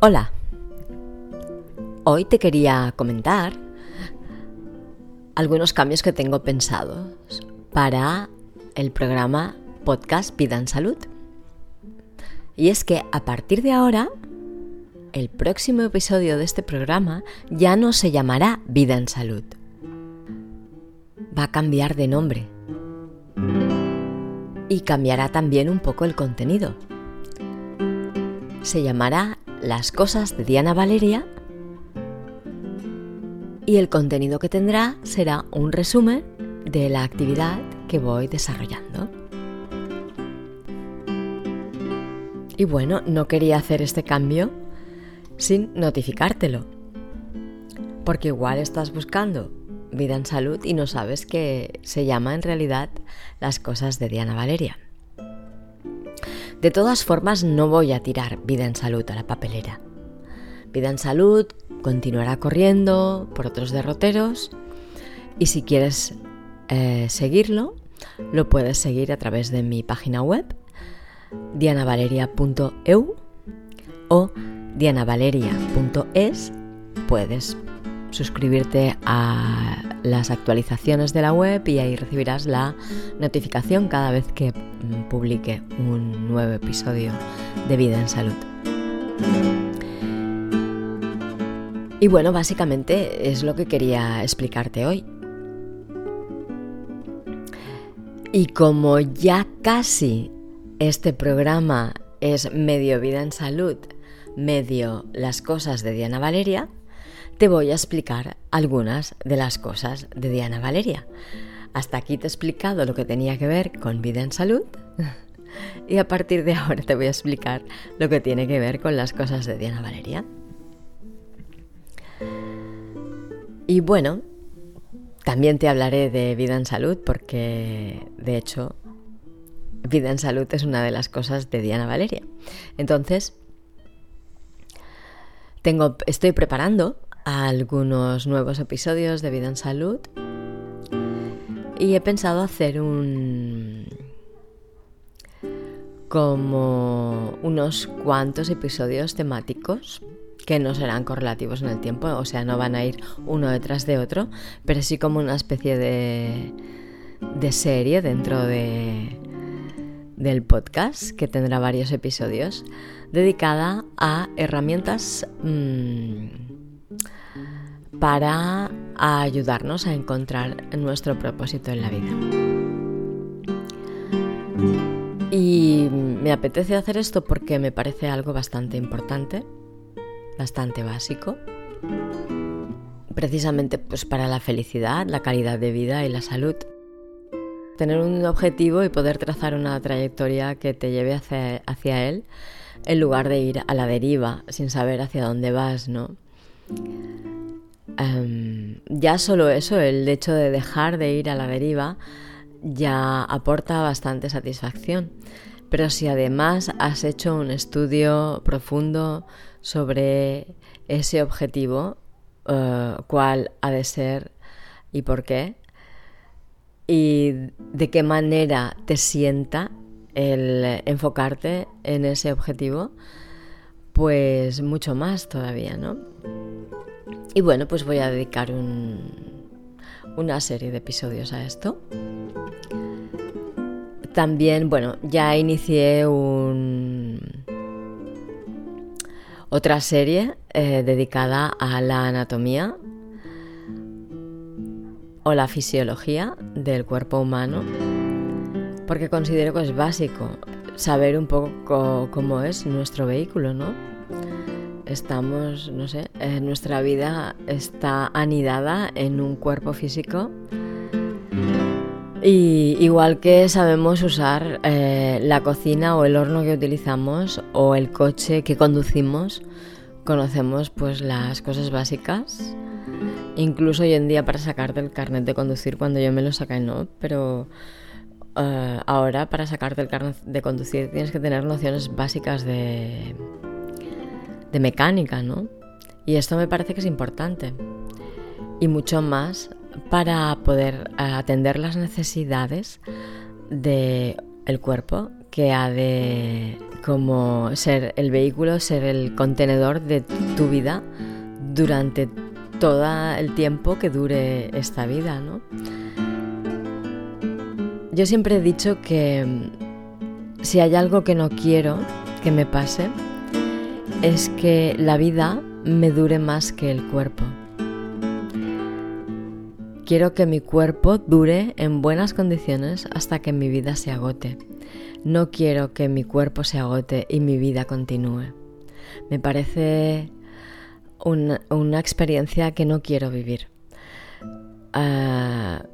Hola. Hoy te quería comentar algunos cambios que tengo pensados para el programa Podcast Vida en Salud. Y es que a partir de ahora, el próximo episodio de este programa ya no se llamará Vida en Salud. Va a cambiar de nombre. Y cambiará también un poco el contenido. Se llamará Las cosas de Diana Valeria y el contenido que tendrá será un resumen de la actividad que voy desarrollando. Y bueno, no quería hacer este cambio sin notificártelo. Porque igual estás buscando vida en salud y no sabes que se llama en realidad las cosas de Diana Valeria. De todas formas, no voy a tirar vida en salud a la papelera. Vida en salud continuará corriendo por otros derroteros y si quieres eh, seguirlo, lo puedes seguir a través de mi página web dianavaleria.eu o dianavaleria.es. Puedes suscribirte a las actualizaciones de la web y ahí recibirás la notificación cada vez que mm, publique un nuevo episodio de Vida en Salud. Y bueno, básicamente es lo que quería explicarte hoy. Y como ya casi este programa es medio vida en salud, medio las cosas de Diana Valeria, te voy a explicar algunas de las cosas de Diana Valeria. Hasta aquí te he explicado lo que tenía que ver con vida en salud y a partir de ahora te voy a explicar lo que tiene que ver con las cosas de Diana Valeria. Y bueno, también te hablaré de vida en salud porque de hecho vida en salud es una de las cosas de Diana Valeria. Entonces, tengo, estoy preparando algunos nuevos episodios de vida en salud. Y he pensado hacer un como unos cuantos episodios temáticos que no serán correlativos en el tiempo, o sea, no van a ir uno detrás de otro, pero sí como una especie de, de serie dentro de, del podcast, que tendrá varios episodios, dedicada a herramientas mm, para ayudarnos a encontrar nuestro propósito en la vida. Y me apetece hacer esto porque me parece algo bastante importante, bastante básico, precisamente pues para la felicidad, la calidad de vida y la salud tener un objetivo y poder trazar una trayectoria que te lleve hacia, él en lugar de ir a la deriva sin saber hacia dónde vas, ¿no? Em, ya solo eso, el hecho de dejar de ir a la deriva, ya aporta bastante satisfacción. Pero si además has hecho un estudio profundo sobre ese objetivo, eh, cuál ha de ser y por qué, y de qué manera te sienta el enfocarte en ese objetivo, pues mucho más todavía, ¿no? Y bueno, pues voy a dedicar una serie de episodios a esto. También, bueno, ya inicié un, otra serie eh, dedicada a la anatomía o la fisiología del cuerpo humano, porque considero que es básico saber un poco cómo es nuestro vehículo, ¿no? Estamos, no sé, nuestra vida está anidada en un cuerpo físico. Y igual que sabemos usar eh, la cocina o el horno que utilizamos o el coche que conducimos, conocemos pues las cosas básicas. Incluso hoy en día para sacarte el carnet de conducir, cuando yo me lo saqué no, pero eh, ahora para sacarte el carnet de conducir tienes que tener nociones básicas de, de mecánica, ¿no? Y esto me parece que es importante. Y mucho más para poder eh, atender las necesidades del el cuerpo que ha de como ser el vehículo, ser el contenedor de tu vida durante todo el tiempo que dure esta vida, ¿no? Yo siempre he dicho que mm, si hay algo que no quiero que me pase, es que la vida me dure más que el cuerpo. Quiero que mi cuerpo dure en buenas condiciones hasta que mi vida se agote. No quiero que mi cuerpo se agote y mi vida continúe. Me parece una, experiencia que no quiero vivir. Ah,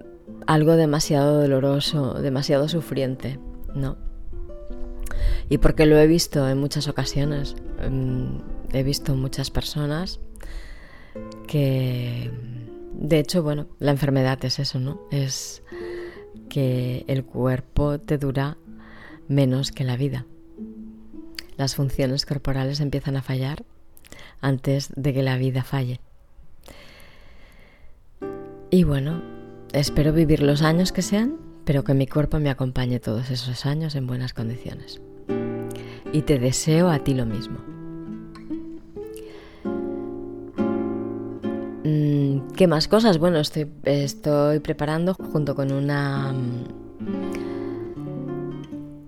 algo demasiado doloroso, demasiado sufriente, ¿no? Y porque lo he visto en muchas ocasiones. Mm, he visto muchas personas que, de hecho, bueno, la enfermedad es eso, ¿no? Es que el cuerpo te dura menos que la vida. Las funciones corporales empiezan a fallar antes de que la vida falle. Y bueno, espero vivir los años que sean, pero que mi cuerpo me acompañe todos esos años en buenas condiciones. Y te deseo a ti lo mismo. Mm, ¿Qué más cosas? Bueno, estoy, preparando junto con una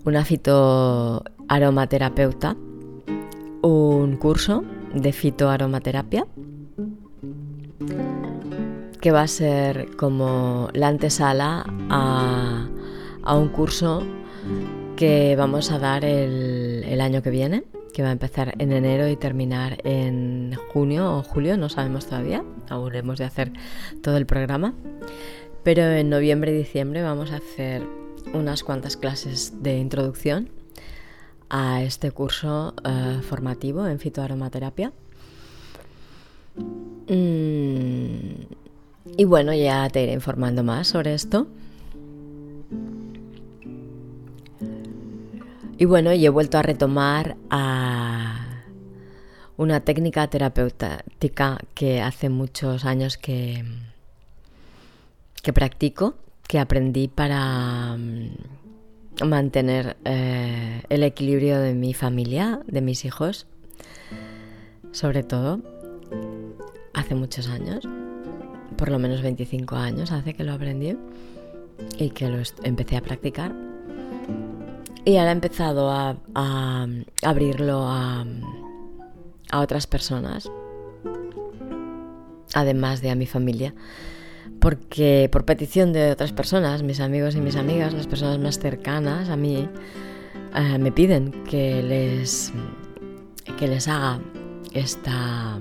una fitoaromaterapeuta, un curso de fitoaromaterapia que va a ser como la antesala a, un curso que vamos a dar el, el, año que viene, que va a empezar en enero y terminar en junio o julio, no sabemos todavía, aún de hacer todo el programa. Pero en noviembre y diciembre vamos a hacer unas cuantas clases de introducción a este curso eh, formativo en fitoaromaterapia. Mm, y bueno, ya te iré informando más sobre esto. Y bueno, y he vuelto a retomar a una técnica terapéutica que hace muchos años que, que practico que aprendí para mm, mantener eh, el equilibrio de mi familia, de mis hijos, sobre todo hace muchos años, por lo menos 25 años hace que lo aprendí y que lo empecé a practicar. Y ahora he empezado a, abrirlo a, otras personas, además de a mi familia porque por petición de otras personas, mis amigos y mis amigas, las personas más cercanas a mí, eh, me piden que les, que les haga esta,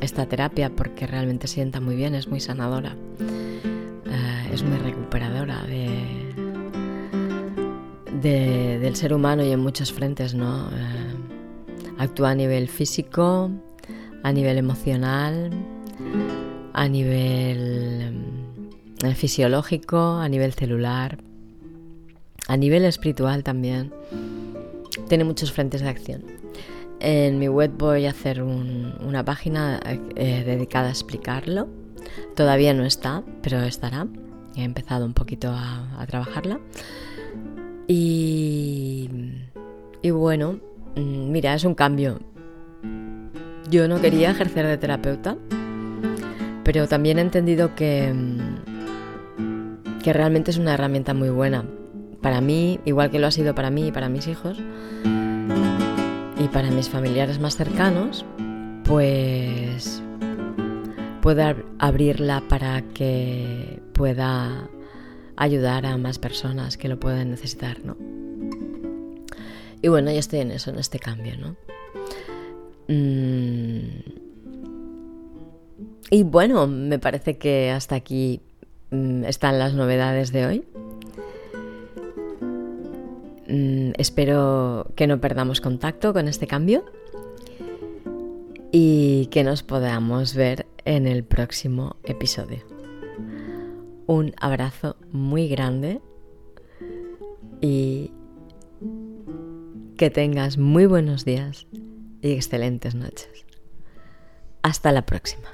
esta terapia porque realmente sienta muy bien, es muy sanadora, eh, es muy recuperadora de, del ser humano y en muchos frentes, ¿no? Eh, actúa a nivel físico, a nivel emocional, a nivel eh, fisiológico, a nivel celular, a nivel espiritual también. Tiene muchos frentes de acción. En mi web voy a hacer una página eh, dedicada a explicarlo. Todavía no está, pero estará. He empezado un poquito a, trabajarla. Y, y bueno, mm, mira, es un cambio. Yo no quería ejercer de terapeuta, pero también he entendido que, mm, que realmente es una herramienta muy buena para mí, igual que lo ha sido para mí y para mis hijos y para mis familiares más cercanos, pues puedo abrirla para que pueda ayudar a más personas que lo pueden necesitar, ¿no? Y bueno, yo estoy en eso, en este cambio, ¿no? Mm, y bueno, me parece que hasta aquí mm, están las novedades de hoy. Mm, espero que no perdamos contacto con este cambio y que nos podamos ver en el próximo episodio. Un abrazo muy grande y que tengas muy buenos días y excelentes noches. Hasta la próxima.